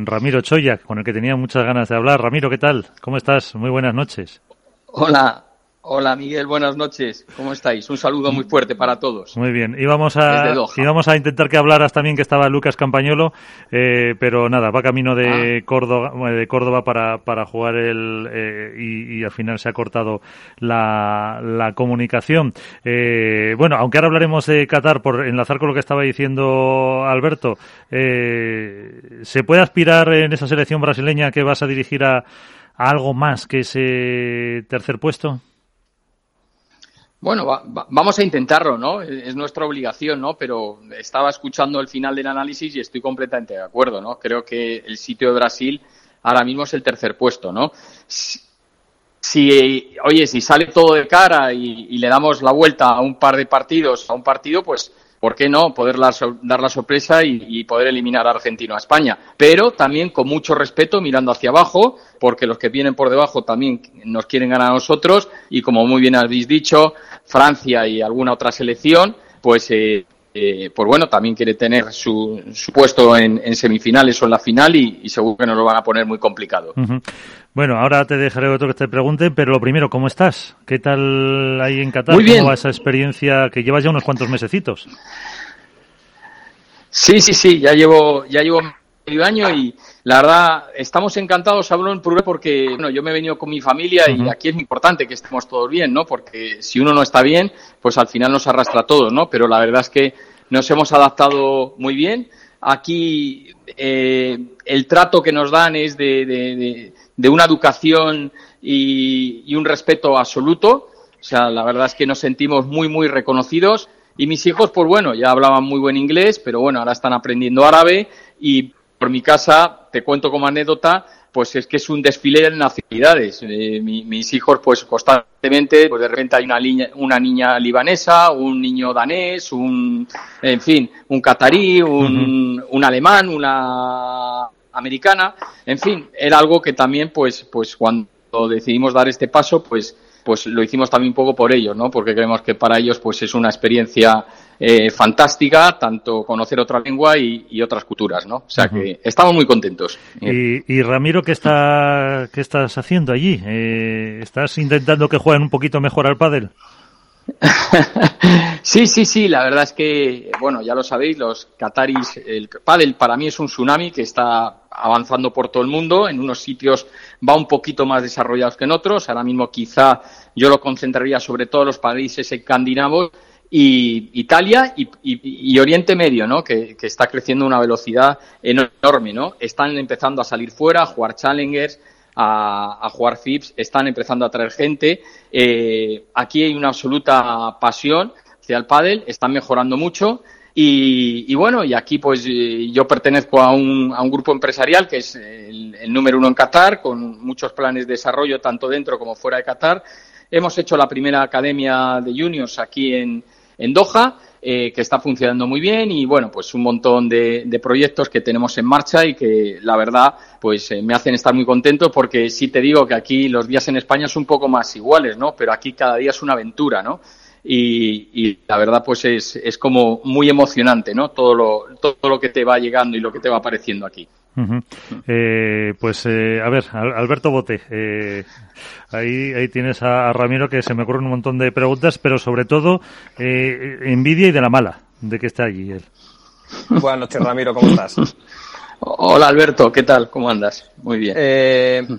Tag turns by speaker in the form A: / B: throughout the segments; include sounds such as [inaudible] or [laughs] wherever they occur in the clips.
A: Ramiro Choya, con el que tenía muchas ganas de hablar. Ramiro, ¿qué tal? ¿Cómo estás? Muy buenas noches.
B: Hola, Hola Miguel, buenas noches. ¿Cómo estáis? Un saludo muy fuerte para todos.
A: Muy bien. Íbamos a, íbamos a intentar que hablaras también que estaba Lucas Campañolo, eh, pero nada, va camino de, ah. Córdoba, de Córdoba para, para jugar el eh, y, al final se ha cortado la, la comunicación. Eh, bueno, aunque ahora hablaremos de Qatar por enlazar con lo que estaba diciendo Alberto, ¿se puede aspirar en esa selección brasileña que vas a dirigir a algo más que ese tercer puesto?
B: Bueno, vamos a intentarlo, ¿no? Es nuestra obligación, ¿no? Pero estaba escuchando el final del análisis y estoy completamente de acuerdo, ¿no? Creo que el sitio de Brasil ahora mismo es el tercer puesto, ¿no? Si, oye, si sale todo de cara y, le damos la vuelta a un par de partidos, a un partido, pues ¿por qué no poder dar la sorpresa y, poder eliminar a Argentina a España? Pero también con mucho respeto, mirando hacia abajo, porque los que vienen por debajo también nos quieren ganar a nosotros y como muy bien habéis dicho, Francia y alguna otra selección, pues eh, eh, pues bueno, también quiere tener su, puesto en, semifinales o en la final y, seguro que nos lo van a poner muy complicado.
A: Bueno, ahora te dejaré otro que te pregunte, pero lo primero, ¿cómo estás? ¿Qué tal ahí en Qatar?
B: Muy bien.
A: ¿Cómo va esa experiencia que llevas ya unos cuantos mesecitos?
B: Sí, sí, sí, ya llevo, ya llevo medio año y la verdad estamos encantados, hablo en Puré porque bueno, yo me he venido con mi familia y aquí es importante que estemos todos bien, ¿no? Porque si uno no está bien, pues al final nos arrastra a todos, ¿no? Pero la verdad es que nos hemos adaptado muy bien. Aquí eh, el trato que nos dan es de, de, una educación y, y, un respeto absoluto. O sea, la verdad es que nos sentimos muy, muy reconocidos. Y mis hijos, pues bueno, ya hablaban muy buen inglés, pero bueno, ahora están aprendiendo árabe y por mi casa, te cuento como anécdota, pues es que es un desfile de nacionalidades. Eh, mis hijos, pues constantemente, pues de repente hay una, una niña libanesa, un niño danés, un, en fin, un catarí, un, un alemán, una americana, en fin, era algo que también, pues, pues cuando decidimos dar este paso, pues, pues lo hicimos también un poco por ellos, ¿no? Porque creemos que para ellos, pues es una experiencia eh, fantástica, tanto conocer otra lengua y, otras culturas, ¿no? O sea que estamos muy contentos.
A: Y, Ramiro, ¿qué, está, qué estás haciendo allí? Eh, ¿Estás intentando que jueguen un poquito mejor al pádel? [laughs]
B: sí, sí, sí, la verdad es que, bueno, ya lo sabéis, los Qataris, el pádel para mí es un tsunami que está avanzando por todo el mundo, en unos sitios va un poquito más desarrollados que en otros, ahora mismo quizá yo lo concentraría sobre todo en los países escandinavos, y Italia y, Oriente Medio, ¿no? Que, está creciendo a una velocidad enorme, ¿no? Están empezando a salir fuera, a jugar challengers, a, jugar FIPS, están empezando a traer gente. Eh, aquí hay una absoluta pasión hacia el pádel, están mejorando mucho. Y, bueno, y aquí pues eh, yo pertenezco a un, a un grupo empresarial que es el, el número uno en Qatar, con muchos planes de desarrollo tanto dentro como fuera de Qatar. Hemos hecho la primera academia de juniors aquí en, en Doha, eh, que está funcionando muy bien y bueno, pues un montón de, proyectos que tenemos en marcha y que la verdad pues eh, me hacen estar muy contento porque sí te digo que aquí los días en España son un poco más iguales, ¿no? Pero aquí cada día es una aventura, ¿no? Y, la verdad pues es, es como muy emocionante, ¿no? Todo lo, todo lo que te va llegando y lo que te va apareciendo aquí.
A: Eh, pues eh, a ver, Alberto Bote, eh, ahí, ahí tienes a, Ramiro que se me ocurren un montón de preguntas, pero sobre todo envidia y de la mala de que esté allí él.
C: Buenas noches, Ramiro, ¿cómo estás? [laughs]
B: Hola, Alberto, ¿qué tal? ¿Cómo andas? Muy bien.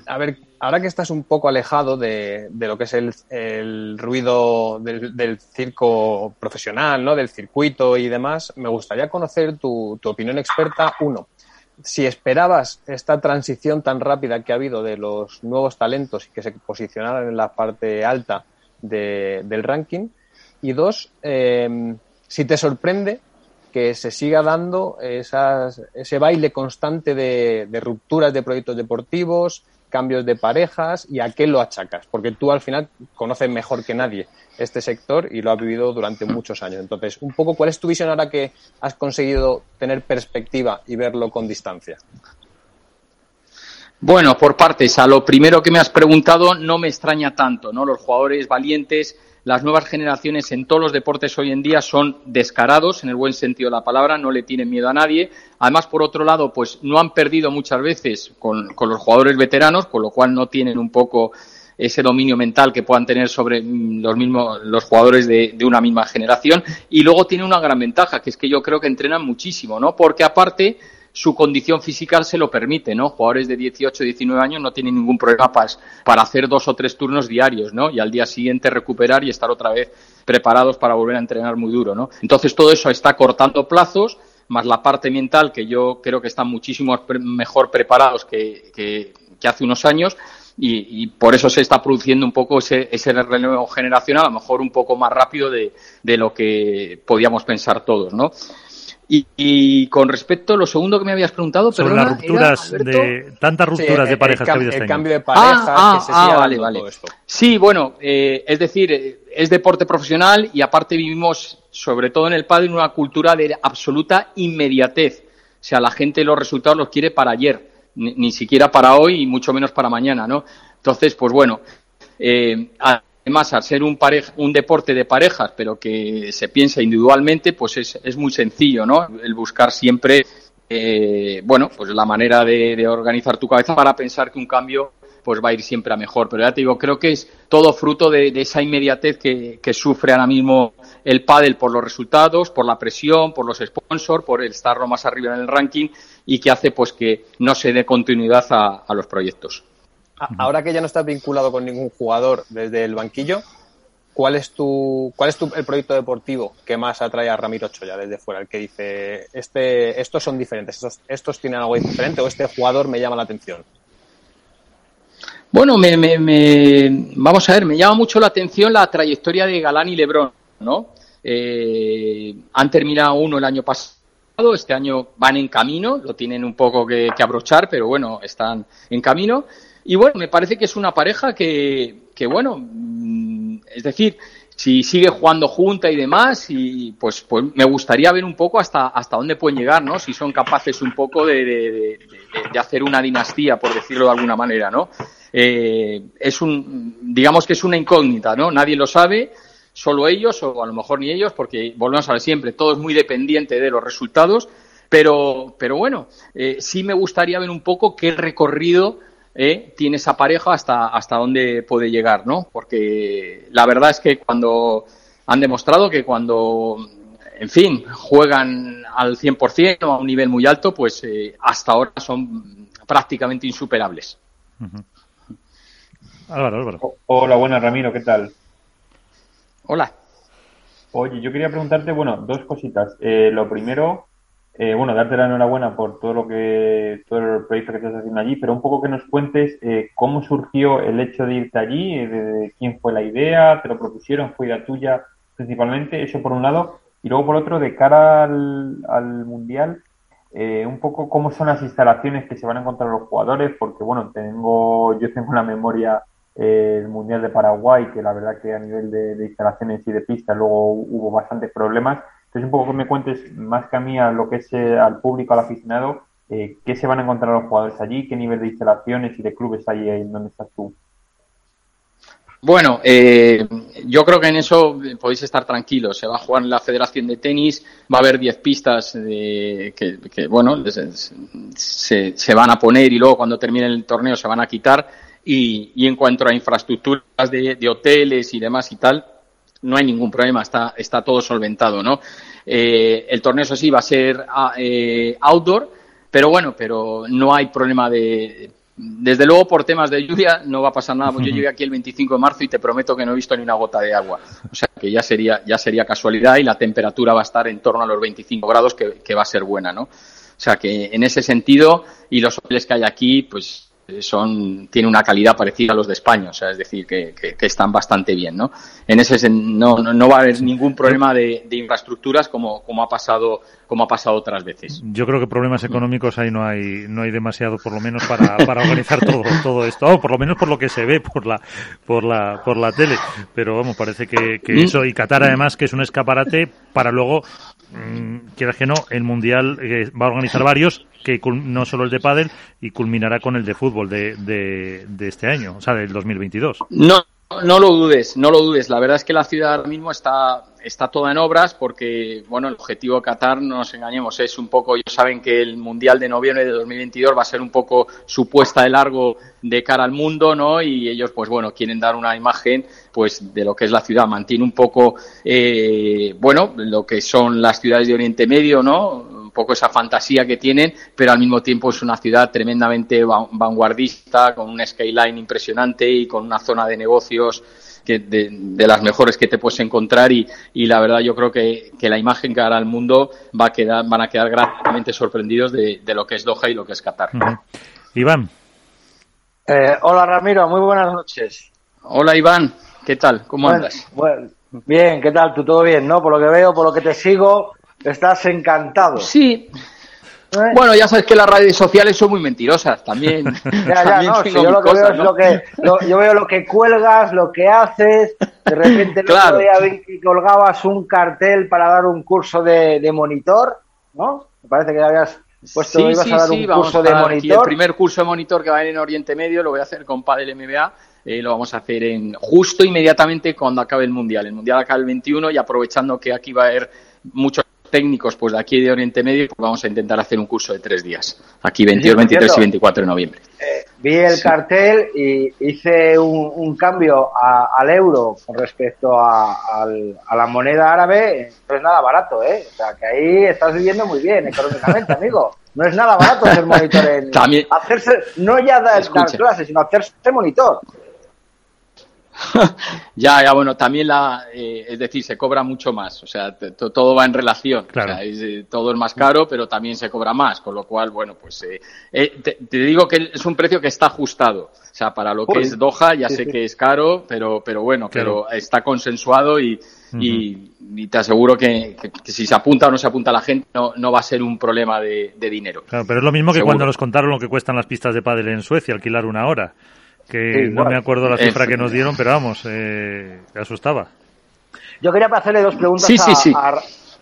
C: a ver, ahora que estás un poco alejado de, de lo que es el, ruido del, del, circo profesional, ¿no? Del circuito y demás, me gustaría conocer tu, tu opinión experta, uno, si esperabas esta transición tan rápida que ha habido de los nuevos talentos y que se posicionaran en la parte alta del ranking. Y dos, em, si te sorprende que se siga dando esas, ese baile constante de, de rupturas de proyectos deportivos, cambios de parejas y a qué lo achacas, porque tú al final conoces mejor que nadie este sector y lo has vivido durante muchos años. Entonces, un poco, ¿cuál es tu visión ahora que has conseguido tener perspectiva y verlo con distancia?
B: Bueno, por partes, a lo primero que me has preguntado no me extraña tanto, ¿no? Los jugadores valientes las nuevas generaciones en todos los deportes hoy en día son descarados, en el buen sentido de la palabra, no le tienen miedo a nadie. Además, por otro lado, pues no han perdido muchas veces con, con los jugadores veteranos, con lo cual no tienen un poco ese dominio mental que puedan tener sobre mm, los mismos los jugadores de, de, una misma generación y luego tiene una gran ventaja que es que yo creo que entrenan muchísimo no porque aparte su condición física se lo permite, ¿no? Jugadores de 18, 19 años no tienen ningún problema para, para hacer dos o tres turnos diarios, ¿no? Y al día siguiente recuperar y estar otra vez preparados para volver a entrenar muy duro, ¿no? Entonces todo eso está cortando plazos, más la parte mental, que yo creo que están muchísimo mejor preparados que, que, que hace unos años, y, y, por eso se está produciendo un poco ese, ese relevo generacional, a lo mejor un poco más rápido de, de lo que podíamos pensar todos, ¿no? Y, y, con respecto a lo segundo que me habías preguntado,
A: sobre
B: perdona,
A: las rupturas
B: era,
A: de tantas rupturas
C: sí,
A: de parejas
C: el,
A: que ha habido
C: el
A: este
C: cambio
A: año.
C: de parejas
B: ah,
C: que se
B: ah,
C: sigue
B: vale, vale.
C: todo esto.
B: Sí, bueno, eh, es decir, eh, es deporte profesional y aparte vivimos, sobre todo en el padre, una cultura de absoluta inmediatez. O sea, la gente los resultados los quiere para ayer, ni, ni siquiera para hoy y mucho menos para mañana, ¿no? Entonces, pues bueno, eh, además, al ser un, pareja, un deporte de parejas, pero que se piensa individualmente, pues es, es muy sencillo, ¿no? El buscar siempre, eh, bueno, pues la manera de, de, organizar tu cabeza para pensar que un cambio pues va a ir siempre a mejor. Pero ya te digo, creo que es todo fruto de, esa inmediatez que, sufre ahora mismo el pádel por los resultados, por la presión, por los sponsors, por el estar más arriba en el ranking y que hace pues que no se dé continuidad a, a los proyectos.
C: Ahora que ya no estás vinculado con ningún jugador desde el banquillo, ¿cuál es tu, cuál es tu, el proyecto deportivo que más atrae a Ramiro Choya desde fuera? El que dice, este, estos son diferentes, estos, estos tienen algo diferente o este jugador me llama la atención.
B: Bueno, me, me, me, vamos a ver, me llama mucho la atención la trayectoria de Galán y Lebrón, ¿no? Eh, han terminado uno el año pasado, este año van en camino, lo tienen un poco que, que abrochar, pero bueno, están en camino. Y bueno, me parece que es una pareja que, que bueno, mm, es decir, si sigue jugando junta y demás, y pues, pues me gustaría ver un poco hasta, hasta dónde pueden llegar, ¿no? Si son capaces un poco de, de, de, de hacer una dinastía, por decirlo de alguna manera, ¿no? Eh, es un, digamos que es una incógnita, ¿no? Nadie lo sabe, solo ellos, o a lo mejor ni ellos, porque volvemos a ver siempre, todo es muy dependiente de los resultados, pero, pero bueno, eh, sí me gustaría ver un poco qué recorrido eh, tiene esa pareja hasta, hasta dónde puede llegar, ¿no? Porque la verdad es que cuando han demostrado que cuando, en fin, juegan al 100% o a un nivel muy alto, pues eh, hasta ahora son prácticamente insuperables.
A: Álvaro, Álvaro.
D: Hola, buenas Ramiro, ¿qué tal?
B: Hola.
D: Oye, yo quería preguntarte, bueno, dos cositas. Eh, lo primero, eh, bueno, darte la enhorabuena por todo lo que, todo el proyecto que estás haciendo allí, pero un poco que nos cuentes eh, cómo surgió el hecho de irte allí, de, de, quién fue la idea, te lo propusieron, fue idea tuya principalmente, eso por un lado, y luego por otro, de cara al, al Mundial, eh, un poco cómo son las instalaciones que se van a encontrar los jugadores, porque bueno, tengo, yo tengo la memoria eh, el Mundial de Paraguay, que la verdad que a nivel de, de instalaciones y de pistas luego hubo bastantes problemas. Entonces, un poco que me cuentes más que a mí, a lo que es eh, al público, al aficionado, eh, qué se van a encontrar los jugadores allí, qué nivel de instalaciones y de clubes hay en donde estás tú.
B: Bueno, eh, yo creo que en eso podéis estar tranquilos. Se va a jugar en la Federación de Tenis, va a haber 10 pistas de, que, que, bueno, se, se, van a poner y luego cuando termine el torneo se van a quitar. Y, y en cuanto a infraestructuras de, de, hoteles y demás y tal, no hay ningún problema, está, está todo solventado, ¿no? Eh, el torneo, eso sí, va a ser eh, outdoor, pero bueno, pero no hay problema de desde luego, por temas de lluvia no va a pasar nada. Yo llegué aquí el 25 de marzo y te prometo que no he visto ni una gota de agua. O sea, que ya sería, ya sería casualidad y la temperatura va a estar en torno a los 25 grados, que, que va a ser buena, ¿no? O sea, que en ese sentido, y los hoteles que hay aquí, pues son tiene una calidad parecida a los de España, o sea, es decir, que, que, que están bastante bien, ¿no? En ese no, no, va a haber ningún problema de, de, infraestructuras como, como ha pasado como ha pasado otras veces.
A: Yo creo que problemas económicos ahí no hay no hay demasiado, por lo menos para, para organizar todo todo esto, o por lo menos por lo que se ve por la por la por la tele, pero vamos, parece que, que eso y Qatar además que es un escaparate para luego mmm, quieras que no, el mundial eh, va a organizar varios que no solo el de pádel y culminará con el de de, este año, o sea, del 2022.
B: No, no lo dudes, no lo dudes. La verdad es que la ciudad ahora mismo está, está toda en obras porque, bueno, el objetivo de Qatar, no nos engañemos, es un poco, ellos saben que el Mundial de noviembre de 2022 va a ser un poco su puesta de largo de cara al mundo, ¿no? Y ellos, pues bueno, quieren dar una imagen, pues, de lo que es la ciudad. Mantiene un poco, eh, bueno, lo que son las ciudades de Oriente Medio, ¿no? Un poco esa fantasía que tienen, pero al mismo tiempo es una ciudad tremendamente vanguardista, con un skyline impresionante y con una zona de negocios que de, las mejores que te puedes encontrar y, la verdad yo creo que, la imagen que hará al mundo va a quedar, van a quedar gratamente sorprendidos de, lo que es Doha y lo que es Qatar.
A: Iván.
E: Eh, hola Ramiro, muy buenas noches.
B: Hola Iván, ¿qué tal? ¿Cómo andas?
E: bien, ¿qué tal? ¿Tú todo bien, no? Por lo que veo, por lo que te sigo, Estás encantado.
B: Sí. ¿Eh? Bueno, ya sabes que las redes sociales son muy mentirosas también. [laughs] [laughs]
E: Ya, ya, no, yo lo que veo es lo que yo veo lo que cuelgas, lo que haces. De repente [laughs] el claro. otro día vi que colgabas un cartel para dar un curso de, monitor, ¿no? Me parece que habías puesto
B: sí, ibas sí, a dar sí, un curso de monitor. el primer curso de monitor que va a ir en Oriente Medio lo voy a hacer con Padel MBA. Eh, lo vamos a hacer en justo inmediatamente cuando acabe el mundial. El mundial acaba el 21 y aprovechando que aquí va a haber muchos técnicos pues de aquí de Oriente Medio pues vamos a intentar hacer un curso de tres días. Aquí 22, 23 y 24 de noviembre.
E: Eh, vi el cartel y hice un, cambio al euro con respecto a, la moneda árabe. No es nada barato eh o sea que ahí estás viviendo muy bien económicamente amigo. No es nada barato ser monitor en [laughs] También, hacerse no ya dar clases sino hacerse monitor [laughs]
B: ya, ya, bueno, también la, eh, es decir, se cobra mucho más, o sea, todo va en relación, eh, todo es más caro, pero también se cobra más, con lo cual, bueno, pues eh, te, digo que es un precio que está ajustado, o sea, para lo que es Doha, ya sé que es caro, pero, pero bueno, pero está consensuado y, y, te aseguro que, si se apunta o no se apunta la gente, no, no va a ser un problema de, dinero.
A: Claro, pero es lo mismo que cuando nos contaron lo que cuestan las pistas de pádel en Suecia, alquilar una hora que no me acuerdo la cifra que nos dieron, pero vamos, eh, asustaba.
E: Yo quería hacerle dos preguntas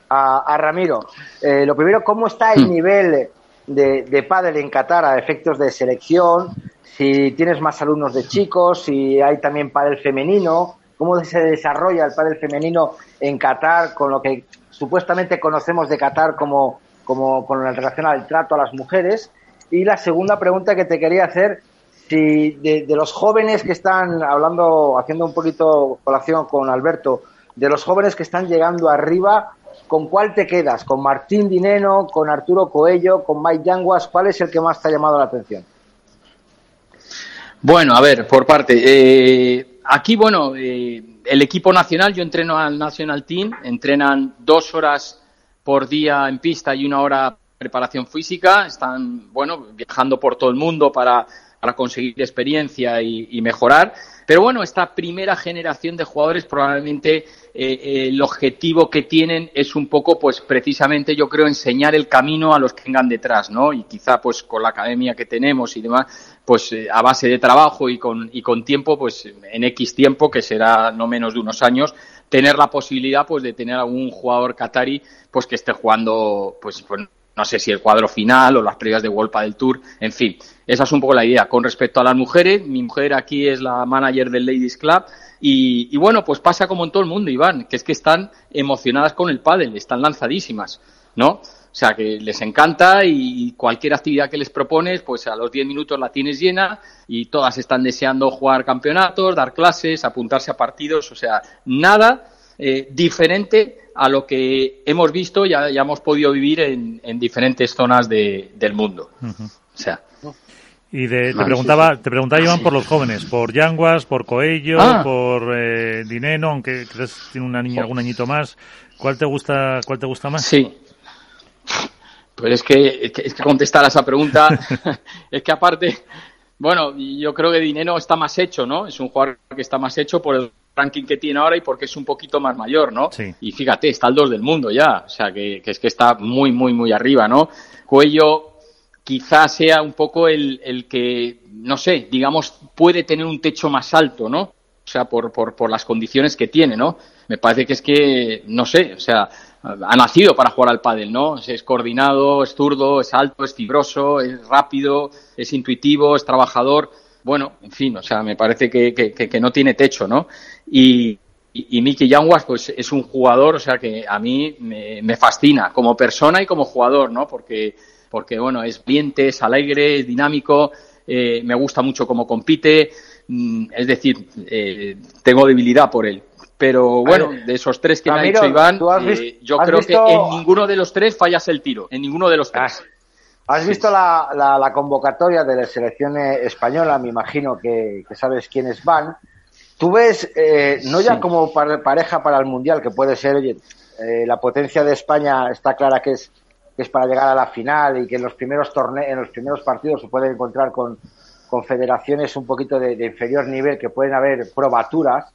E: a, Ramiro. Eh, lo primero, ¿cómo está el hmm. nivel de, de pádel en Qatar a efectos de selección? Si tienes más alumnos de chicos, si hay también pádel femenino, cómo se desarrolla el pádel femenino en Qatar con lo que supuestamente conocemos de Qatar como, como con relación al trato a las mujeres. Y la segunda pregunta que te quería hacer si de, los jóvenes que están hablando, haciendo un poquito colación con Alberto, de los jóvenes que están llegando arriba, ¿con cuál te quedas? ¿Con Martín Dineno, con Arturo Coello, con Mike Yanguas? ¿Cuál es el que más te ha llamado la atención?
B: Bueno, a ver, por parte. Eh, aquí, bueno, eh, el equipo nacional, yo entreno al National Team, entrenan dos horas por día en pista y una hora preparación física, están, bueno, viajando por todo el mundo para para conseguir experiencia y, mejorar. Pero bueno, esta primera generación de jugadores probablemente eh, el objetivo que tienen es un poco, pues precisamente yo creo, enseñar el camino a los que vengan detrás, ¿no? Y quizá pues con la academia que tenemos y demás, pues eh, a base de trabajo y con, y con tiempo, pues en X tiempo, que será no menos de unos años, tener la posibilidad pues de tener algún jugador qatari pues que esté jugando pues, pues no sé si el cuadro final o las previas de Wolpa del Tour, en fin, esa es un poco la idea. Con respecto a las mujeres, mi mujer aquí es la manager del Ladies Club y, bueno, pues pasa como en todo el mundo, Iván, que es que están emocionadas con el pádel, están lanzadísimas, ¿no? O sea, que les encanta y cualquier actividad que les propones, pues a los 10 minutos la tienes llena y todas están deseando jugar campeonatos, dar clases, apuntarse a partidos, o sea, nada eh, diferente a lo que hemos visto y ya, hemos podido vivir en, diferentes zonas del mundo. O sea.
A: Y te preguntaba, te preguntaba Iván por los jóvenes, por Yanguas, por Coello, ah. por eh, Dineno, aunque crees que tiene una niña, algún añito más. ¿Cuál te gusta, cuál te gusta más?
B: Sí. Pues es que, es que contestar a esa pregunta, [laughs] es que aparte, bueno, yo creo que Dineno está más hecho, ¿no? Es un jugador que está más hecho por el ranking que tiene ahora y porque es un poquito más mayor, ¿no? Y fíjate, está el 2 del mundo ya, o sea, que, es que está muy, muy, muy arriba, ¿no? Cuello quizás sea un poco el, el que, no sé, digamos, puede tener un techo más alto, ¿no? O sea, por, por, por las condiciones que tiene, ¿no? Me parece que es que, no sé, o sea, ha nacido para jugar al pádel, ¿no? Es coordinado, es zurdo, es alto, es fibroso, es rápido, es intuitivo, es trabajador bueno, en fin, o sea, me parece que, que, no tiene techo, ¿no? Y, y, Miki Yanguas, pues es un jugador, o sea, que a mí me, fascina como persona y como jugador, ¿no? Porque, porque bueno, es valiente, es alegre, es dinámico, eh, me gusta mucho cómo compite, mm, es decir, eh, tengo debilidad por él. Pero bueno, de esos tres que me ha dicho Iván, eh, yo creo que en ninguno de los tres fallas el tiro, en ninguno de los tres. Ah,
E: ¿Has visto la, la, convocatoria de la selección española? Me imagino que, sabes quiénes van. Tú ves, eh, no ya como pareja para el Mundial, que puede ser, oye, eh, la potencia de España está clara que es, que es para llegar a la final y que en los primeros torneos, en los primeros partidos se puede encontrar con, con federaciones un poquito de, de, inferior nivel que pueden haber probaturas.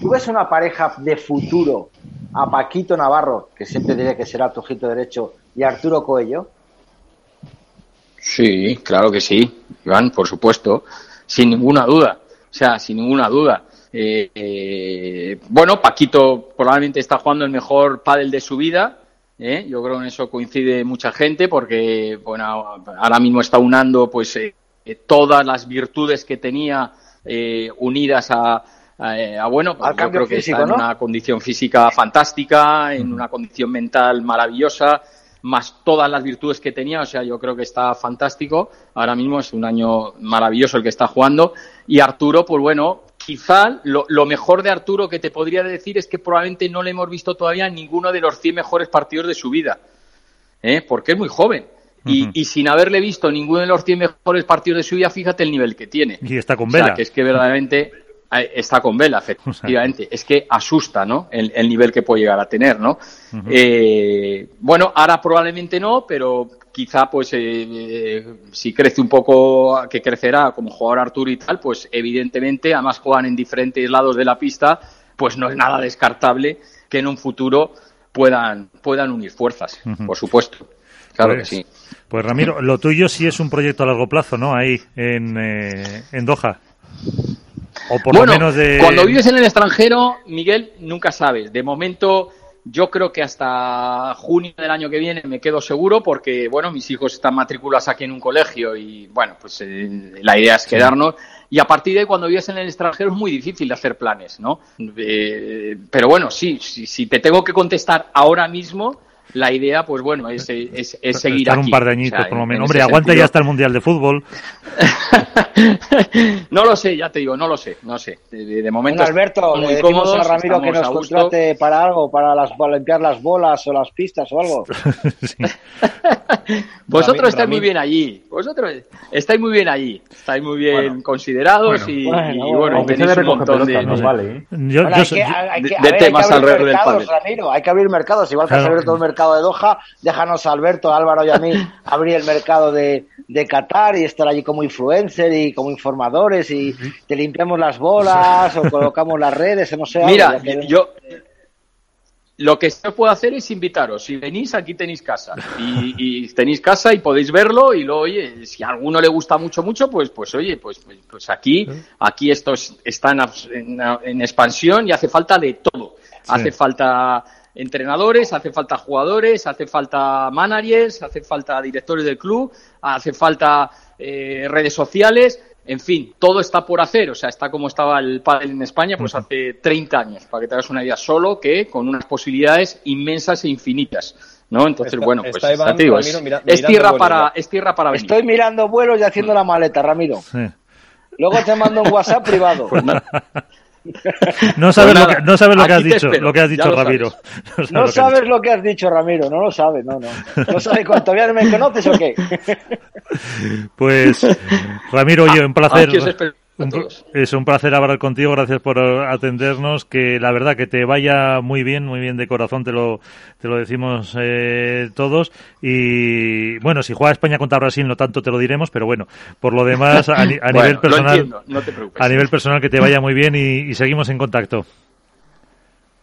E: ¿Tú ves una pareja de futuro a Paquito Navarro, que siempre diré que será tu ojito derecho, y Arturo Coello?
B: Sí, claro que sí, Iván, por supuesto, sin ninguna duda, o sea, sin ninguna duda. Eh, eh, bueno, Paquito probablemente está jugando el mejor pádel de su vida, ¿eh? yo creo que en eso coincide mucha gente porque, bueno, ahora mismo está unando pues todas las virtudes que tenía unidas a, bueno, pues yo creo que está en una condición física fantástica, en una condición mental maravillosa, más todas las virtudes que tenía, o sea, yo creo que está fantástico. Ahora mismo es un año maravilloso el que está jugando. Y Arturo, pues bueno, quizá lo, mejor de Arturo que te podría decir es que probablemente no le hemos visto todavía ninguno de los 100 mejores partidos de su vida, ¿eh? porque es muy joven. Y, sin haberle visto ninguno de los 100 mejores partidos de su vida, fíjate el nivel que tiene.
A: Y está con vela.
B: que es que verdaderamente está con vela, [laughs] efectivamente. Es que asusta, ¿no? El, nivel que puede llegar a tener, ¿no? Eh, bueno, ahora probablemente no, pero quizá, pues, eh, eh, si crece un poco, que crecerá como jugador Arturo y tal, pues, evidentemente, además juegan en diferentes lados de la pista, pues no es nada descartable que en un futuro puedan, puedan unir fuerzas, por supuesto. Claro
A: pues,
B: que sí.
A: Pues Ramiro, lo tuyo sí es un proyecto a largo plazo, ¿no? Ahí, en, en Doha
B: bueno, Cuando vives en el extranjero, Miguel, nunca sabes. De momento, yo creo que hasta junio del año que viene me quedo seguro porque, bueno, mis hijos están matriculados aquí en un colegio y, bueno, pues eh, la idea es quedarnos. Y a partir de ahí, cuando vives en el extranjero, es muy difícil de hacer planes, ¿no? Eh, pero bueno, sí, si te tengo que contestar ahora mismo, la idea, pues bueno, es, es, es seguir
A: Estar un par de añitos, por lo menos. Hombre, aguanta ya hasta el Mundial de Fútbol. [laughs]
B: no lo sé, ya te digo, no lo sé, no sé. De, momento.
E: Alberto, le decimos a Ramiro que nos contrate para algo, para, las, limpiar las bolas o las pistas o algo. [laughs] [laughs]
B: Vosotros estáis muy bien allí. Vosotros estáis muy bien allí. Estáis muy bien considerados y, bueno, tenéis un montón de,
E: vale, de, temas alrededor del padre. Ramiro, hay que abrir mercados, igual que has abierto el mercado de Doha, déjanos Alberto, Álvaro y a mí [laughs] abrir el mercado de, de Qatar y estar allí como influencer y como informadores y te limpiamos las bolas [laughs] o colocamos las redes, no sé.
B: Mira, yo lo que se puede hacer es invitaros. Si venís, aquí tenéis casa. Y, tenéis casa y podéis verlo. Y luego, oye, si a alguno le gusta mucho, mucho, pues, pues oye, pues, pues aquí, aquí esto está en, expansión y hace falta de todo. Hace falta entrenadores, hace falta jugadores, hace falta managers, hace falta directores del club, hace falta eh, redes sociales, en fin, todo está por hacer, o sea, está como estaba el pádel en España pues hace 30 años, para que te hagas una idea, solo que con unas posibilidades inmensas e infinitas. ¿no? Entonces, bueno, pues es, tierra para, es tierra para
E: venir. Estoy mirando vuelos y haciendo la maleta, Ramiro. Luego te mando un WhatsApp privado. Pues [laughs]
A: no sabes, lo, que, no sabes lo que has dicho, lo que has dicho, Ramiro.
E: No sabes, lo, que has dicho, Ramiro, no lo sabes, no, no. No sabes cuánto todavía no me conoces o qué. [laughs]
A: Pues, Ramiro, oye, un placer. Es un placer hablar contigo, gracias por atendernos, que la verdad que te vaya muy bien, muy bien de corazón, te lo, te lo decimos eh, todos. Y bueno, si juega España contra Brasil no tanto te lo diremos, pero bueno, por lo demás, a, [laughs] nivel personal, a nivel personal que te vaya muy bien y, seguimos en contacto.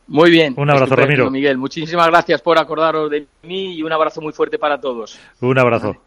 B: Muy bien.
A: Un abrazo, Ramiro.
B: Miguel, muchísimas gracias por acordaros de mí y un abrazo muy fuerte para todos.
A: Un abrazo.